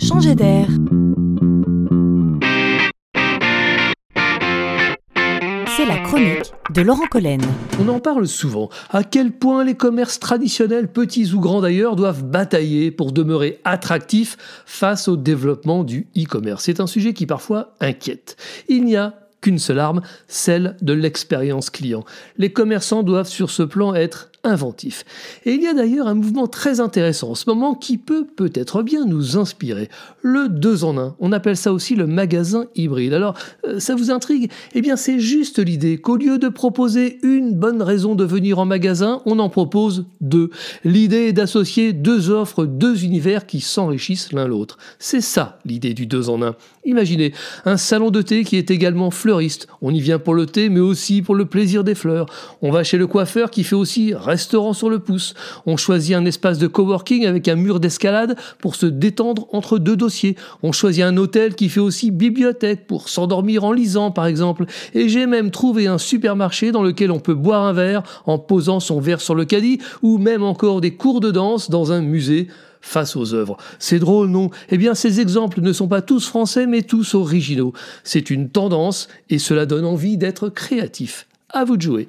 changer d'air. C'est la chronique de Laurent Collen. On en parle souvent, à quel point les commerces traditionnels, petits ou grands d'ailleurs, doivent batailler pour demeurer attractifs face au développement du e-commerce? C'est un sujet qui parfois inquiète. Il n'y a qu'une seule arme, celle de l'expérience client. Les commerçants doivent sur ce plan être inventif. Et il y a d'ailleurs un mouvement très intéressant en ce moment qui peut peut-être bien nous inspirer. Le 2 en 1. On appelle ça aussi le magasin hybride. Alors, euh, ça vous intrigue? Eh bien, c'est juste l'idée qu'au lieu de proposer une bonne raison de venir en magasin, on en propose deux. L'idée est d'associer deux offres, deux univers qui s'enrichissent l'un l'autre. C'est ça l'idée du 2 en 1. Imaginez un salon de thé qui est également fleuriste. On y vient pour le thé, mais aussi pour le plaisir des fleurs. On va chez le coiffeur qui fait aussi restaurant sur le pouce. On choisit un espace de coworking avec un mur d'escalade pour se détendre entre deux dossiers. On choisit un hôtel qui fait aussi bibliothèque pour s'endormir en lisant par exemple. Et j'ai même trouvé un supermarché dans lequel on peut boire un verre en posant son verre sur le caddie ou même encore des cours de danse dans un musée face aux œuvres. C'est drôle, non? Eh bien, ces exemples ne sont pas tous français, mais tous originaux. C'est une tendance et cela donne envie d'être créatif. À vous de jouer.